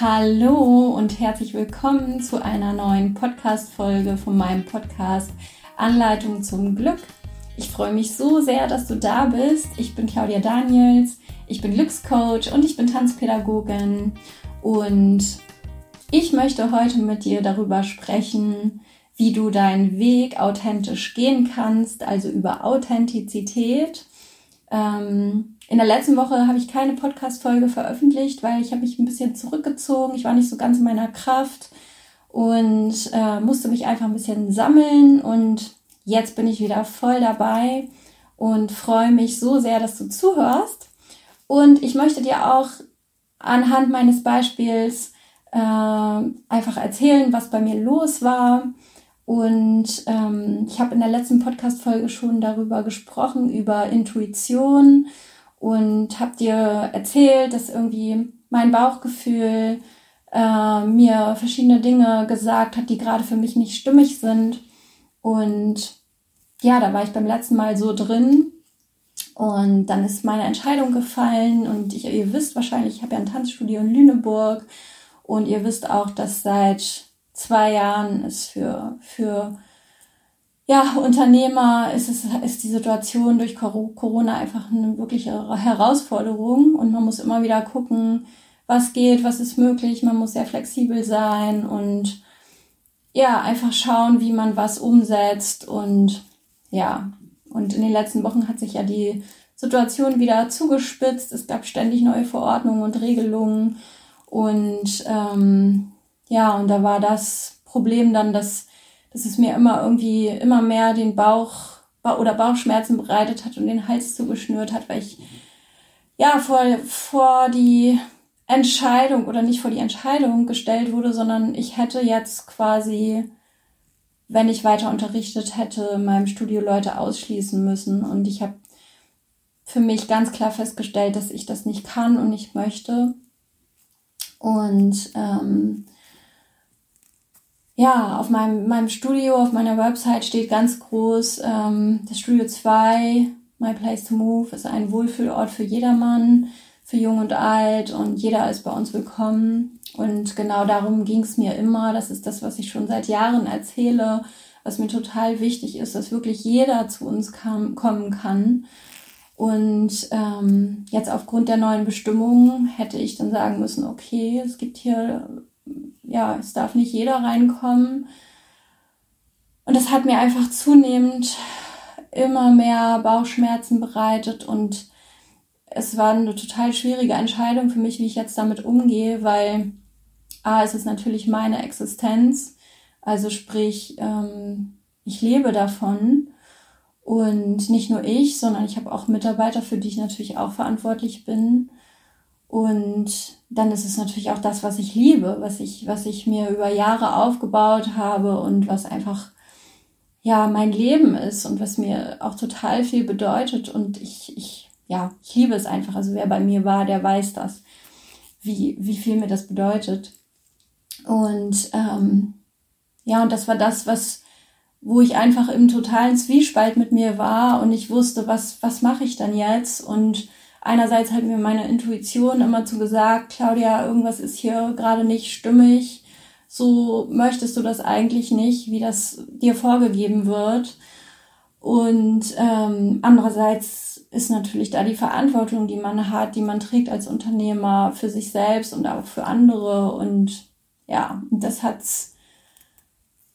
Hallo und herzlich willkommen zu einer neuen Podcast-Folge von meinem Podcast Anleitung zum Glück. Ich freue mich so sehr, dass du da bist. Ich bin Claudia Daniels, ich bin Glückscoach und ich bin Tanzpädagogin und ich möchte heute mit dir darüber sprechen, wie du deinen Weg authentisch gehen kannst, also über Authentizität. Ähm, in der letzten Woche habe ich keine Podcast-Folge veröffentlicht, weil ich habe mich ein bisschen zurückgezogen. Ich war nicht so ganz in meiner Kraft und äh, musste mich einfach ein bisschen sammeln. Und jetzt bin ich wieder voll dabei und freue mich so sehr, dass du zuhörst. Und ich möchte dir auch anhand meines Beispiels äh, einfach erzählen, was bei mir los war. Und ähm, ich habe in der letzten Podcast-Folge schon darüber gesprochen, über Intuition und habe dir erzählt, dass irgendwie mein Bauchgefühl äh, mir verschiedene Dinge gesagt hat, die gerade für mich nicht stimmig sind. Und ja, da war ich beim letzten Mal so drin. Und dann ist meine Entscheidung gefallen. Und ich, ihr wisst wahrscheinlich, ich habe ja ein Tanzstudio in Lüneburg. Und ihr wisst auch, dass seit zwei Jahren es für, für ja, Unternehmer ist es, ist die Situation durch Corona einfach eine wirkliche Herausforderung und man muss immer wieder gucken, was geht, was ist möglich. Man muss sehr flexibel sein und ja, einfach schauen, wie man was umsetzt und ja, und in den letzten Wochen hat sich ja die Situation wieder zugespitzt. Es gab ständig neue Verordnungen und Regelungen und ähm, ja, und da war das Problem dann, dass dass es mir immer irgendwie immer mehr den Bauch oder Bauchschmerzen bereitet hat und den Hals zugeschnürt hat, weil ich ja vor, vor die Entscheidung oder nicht vor die Entscheidung gestellt wurde, sondern ich hätte jetzt quasi, wenn ich weiter unterrichtet hätte, in meinem Studio Leute ausschließen müssen. Und ich habe für mich ganz klar festgestellt, dass ich das nicht kann und nicht möchte. Und ähm, ja, auf meinem, meinem Studio, auf meiner Website steht ganz groß, ähm, das Studio 2, My Place to Move, ist ein Wohlfühlort für jedermann, für jung und alt und jeder ist bei uns willkommen. Und genau darum ging es mir immer. Das ist das, was ich schon seit Jahren erzähle, was mir total wichtig ist, dass wirklich jeder zu uns kam, kommen kann. Und ähm, jetzt aufgrund der neuen Bestimmungen hätte ich dann sagen müssen, okay, es gibt hier ja, es darf nicht jeder reinkommen. Und das hat mir einfach zunehmend immer mehr Bauchschmerzen bereitet und es war eine total schwierige Entscheidung für mich, wie ich jetzt damit umgehe, weil A, es ist natürlich meine Existenz, also sprich, ähm, ich lebe davon und nicht nur ich, sondern ich habe auch Mitarbeiter, für die ich natürlich auch verantwortlich bin. Und dann ist es natürlich auch das, was ich liebe, was ich, was ich mir über Jahre aufgebaut habe und was einfach ja mein Leben ist und was mir auch total viel bedeutet. Und ich, ich, ja, ich liebe es einfach. Also wer bei mir war, der weiß das, wie, wie viel mir das bedeutet. Und ähm, ja, und das war das, was, wo ich einfach im totalen Zwiespalt mit mir war und ich wusste, was, was mache ich dann jetzt? Und einerseits hat mir meine Intuition immer zu gesagt, Claudia, irgendwas ist hier gerade nicht stimmig. So möchtest du das eigentlich nicht, wie das dir vorgegeben wird. Und ähm, andererseits ist natürlich da die Verantwortung, die man hat, die man trägt als Unternehmer für sich selbst und auch für andere. Und ja, das hat's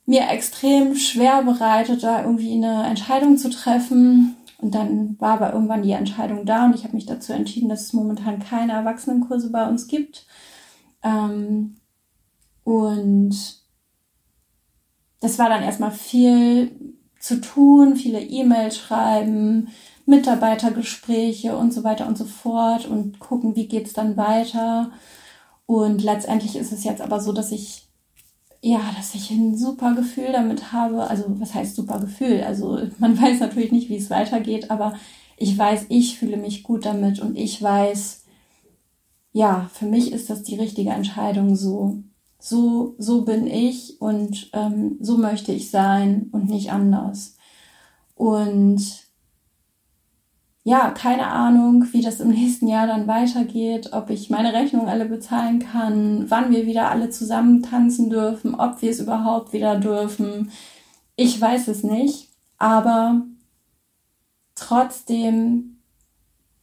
mir extrem schwer bereitet, da irgendwie eine Entscheidung zu treffen. Und dann war aber irgendwann die Entscheidung da und ich habe mich dazu entschieden, dass es momentan keine Erwachsenenkurse bei uns gibt. Ähm, und das war dann erstmal viel zu tun, viele E-Mails schreiben, Mitarbeitergespräche und so weiter und so fort und gucken, wie geht's dann weiter. Und letztendlich ist es jetzt aber so, dass ich ja, dass ich ein super Gefühl damit habe. Also, was heißt super Gefühl? Also, man weiß natürlich nicht, wie es weitergeht, aber ich weiß, ich fühle mich gut damit und ich weiß, ja, für mich ist das die richtige Entscheidung so. So, so bin ich und ähm, so möchte ich sein und nicht anders. Und ja, keine Ahnung, wie das im nächsten Jahr dann weitergeht, ob ich meine Rechnung alle bezahlen kann, wann wir wieder alle zusammen tanzen dürfen, ob wir es überhaupt wieder dürfen. Ich weiß es nicht, aber trotzdem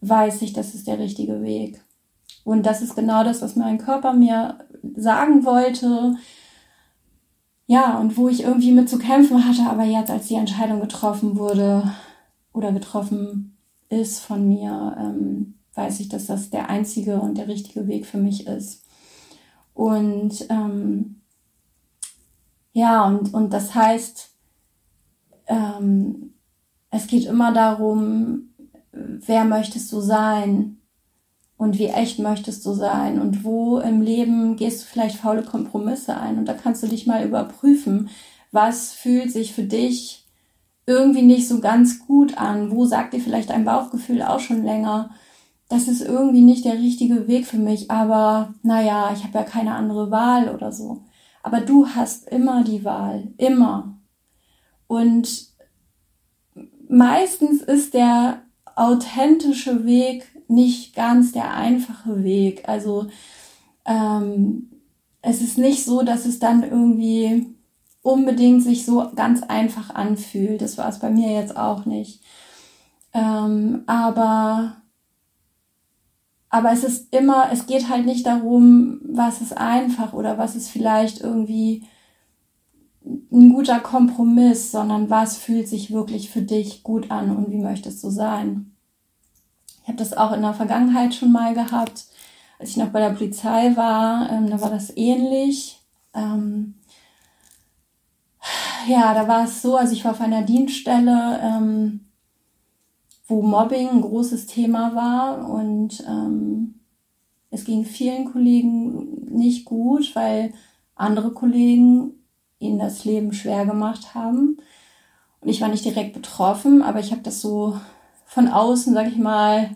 weiß ich, das ist der richtige Weg. Und das ist genau das, was mein Körper mir sagen wollte. Ja, und wo ich irgendwie mit zu kämpfen hatte, aber jetzt, als die Entscheidung getroffen wurde oder getroffen ist von mir, ähm, weiß ich, dass das der einzige und der richtige Weg für mich ist. Und ähm, ja, und, und das heißt, ähm, es geht immer darum, wer möchtest du sein und wie echt möchtest du sein und wo im Leben gehst du vielleicht faule Kompromisse ein und da kannst du dich mal überprüfen, was fühlt sich für dich irgendwie nicht so ganz gut an, wo sagt dir vielleicht dein Bauchgefühl auch schon länger, das ist irgendwie nicht der richtige Weg für mich, aber naja, ich habe ja keine andere Wahl oder so. Aber du hast immer die Wahl, immer. Und meistens ist der authentische Weg nicht ganz der einfache Weg. Also ähm, es ist nicht so, dass es dann irgendwie unbedingt sich so ganz einfach anfühlt. Das war es bei mir jetzt auch nicht. Ähm, aber aber es ist immer, es geht halt nicht darum, was ist einfach oder was ist vielleicht irgendwie ein guter Kompromiss, sondern was fühlt sich wirklich für dich gut an und wie möchtest du sein. Ich habe das auch in der Vergangenheit schon mal gehabt, als ich noch bei der Polizei war, ähm, da war das ähnlich. Ähm, ja, da war es so, also ich war auf einer Dienststelle, ähm, wo Mobbing ein großes Thema war und ähm, es ging vielen Kollegen nicht gut, weil andere Kollegen ihnen das Leben schwer gemacht haben. Und ich war nicht direkt betroffen, aber ich habe das so von außen, sag ich mal,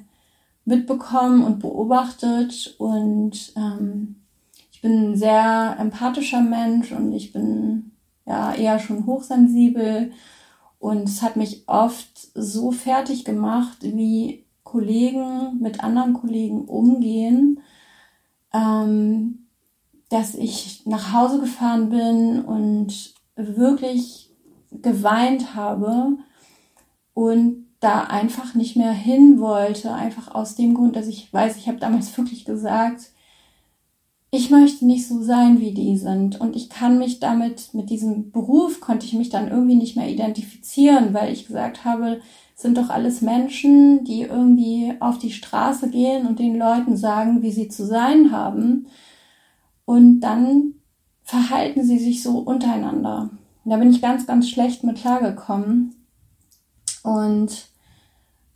mitbekommen und beobachtet. Und ähm, ich bin ein sehr empathischer Mensch und ich bin ja eher schon hochsensibel. Und es hat mich oft so fertig gemacht, wie Kollegen mit anderen Kollegen umgehen. Ähm, dass ich nach Hause gefahren bin und wirklich geweint habe und da einfach nicht mehr hin wollte, einfach aus dem Grund, dass ich weiß, ich habe damals wirklich gesagt, ich möchte nicht so sein, wie die sind. Und ich kann mich damit, mit diesem Beruf konnte ich mich dann irgendwie nicht mehr identifizieren, weil ich gesagt habe, sind doch alles Menschen, die irgendwie auf die Straße gehen und den Leuten sagen, wie sie zu sein haben. Und dann verhalten sie sich so untereinander. da bin ich ganz, ganz schlecht mit klargekommen. Und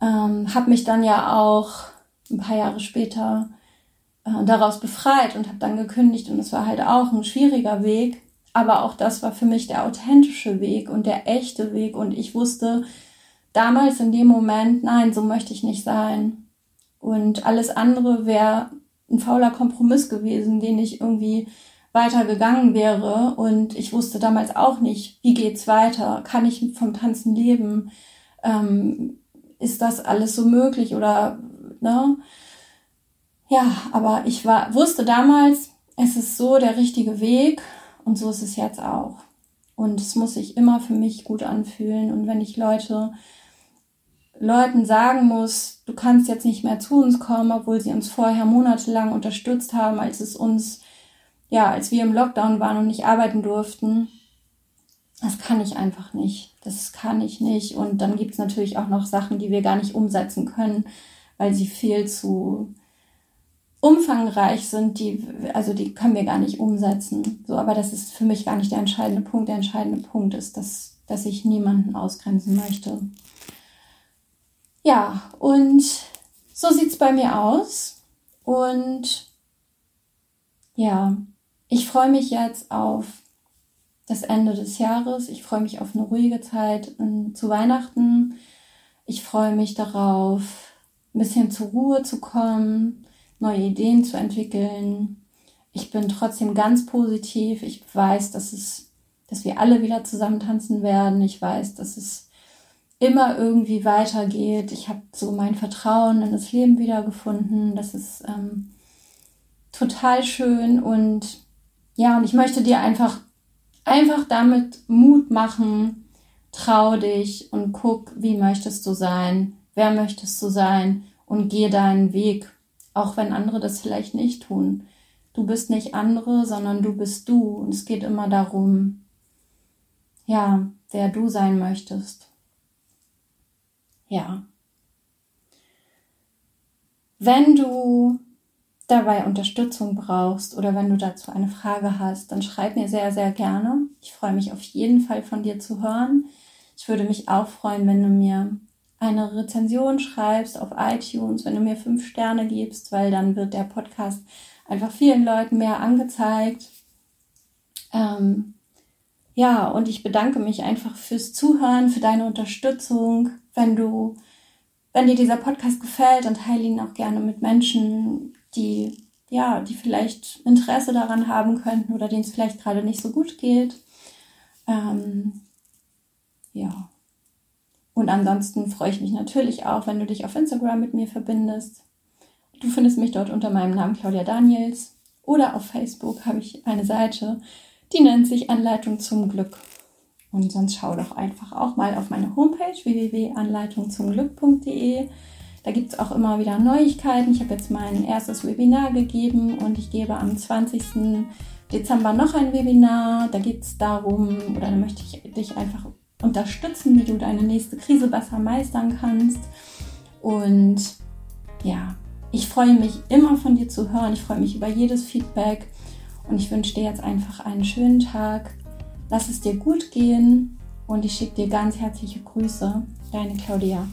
ähm, habe mich dann ja auch ein paar Jahre später äh, daraus befreit und habe dann gekündigt. Und es war halt auch ein schwieriger Weg. Aber auch das war für mich der authentische Weg und der echte Weg. Und ich wusste damals in dem Moment, nein, so möchte ich nicht sein. Und alles andere wäre ein fauler Kompromiss gewesen, den ich irgendwie weitergegangen wäre. Und ich wusste damals auch nicht, wie geht's weiter? Kann ich vom Tanzen leben? Ähm, ist das alles so möglich? Oder, ne? Ja, aber ich war, wusste damals, es ist so der richtige Weg und so ist es jetzt auch. Und es muss sich immer für mich gut anfühlen. Und wenn ich Leute Leuten sagen muss, du kannst jetzt nicht mehr zu uns kommen, obwohl sie uns vorher monatelang unterstützt haben, als es uns, ja, als wir im Lockdown waren und nicht arbeiten durften. Das kann ich einfach nicht. Das kann ich nicht. Und dann gibt es natürlich auch noch Sachen, die wir gar nicht umsetzen können, weil sie viel zu umfangreich sind, die, also die können wir gar nicht umsetzen. So, aber das ist für mich gar nicht der entscheidende Punkt. Der entscheidende Punkt ist, dass, dass ich niemanden ausgrenzen möchte. Ja, und so sieht's bei mir aus. Und ja, ich freue mich jetzt auf das Ende des Jahres. Ich freue mich auf eine ruhige Zeit zu Weihnachten. Ich freue mich darauf, ein bisschen zur Ruhe zu kommen, neue Ideen zu entwickeln. Ich bin trotzdem ganz positiv. Ich weiß, dass es, dass wir alle wieder zusammen tanzen werden. Ich weiß, dass es immer irgendwie weitergeht. Ich habe so mein Vertrauen in das Leben wiedergefunden. Das ist ähm, total schön und ja, und ich möchte dir einfach, einfach damit Mut machen. Trau dich und guck, wie möchtest du sein, wer möchtest du sein und geh deinen Weg, auch wenn andere das vielleicht nicht tun. Du bist nicht andere, sondern du bist du und es geht immer darum, ja, wer du sein möchtest. Ja. Wenn du dabei Unterstützung brauchst oder wenn du dazu eine Frage hast, dann schreib mir sehr, sehr gerne. Ich freue mich auf jeden Fall von dir zu hören. Ich würde mich auch freuen, wenn du mir eine Rezension schreibst auf iTunes, wenn du mir fünf Sterne gibst, weil dann wird der Podcast einfach vielen Leuten mehr angezeigt. Ähm, ja, und ich bedanke mich einfach fürs Zuhören, für deine Unterstützung. Wenn du, wenn dir dieser Podcast gefällt, dann teile ihn auch gerne mit Menschen, die, ja, die vielleicht Interesse daran haben könnten oder denen es vielleicht gerade nicht so gut geht. Ähm, ja. Und ansonsten freue ich mich natürlich auch, wenn du dich auf Instagram mit mir verbindest. Du findest mich dort unter meinem Namen Claudia Daniels oder auf Facebook habe ich eine Seite, die nennt sich Anleitung zum Glück. Und sonst schau doch einfach auch mal auf meine Homepage www.anleitungzumglück.de. Da gibt es auch immer wieder Neuigkeiten. Ich habe jetzt mein erstes Webinar gegeben und ich gebe am 20. Dezember noch ein Webinar. Da geht es darum, oder da möchte ich dich einfach unterstützen, wie du deine nächste Krise besser meistern kannst. Und ja, ich freue mich immer von dir zu hören. Ich freue mich über jedes Feedback. Und ich wünsche dir jetzt einfach einen schönen Tag. Lass es dir gut gehen und ich schicke dir ganz herzliche Grüße. Deine Claudia.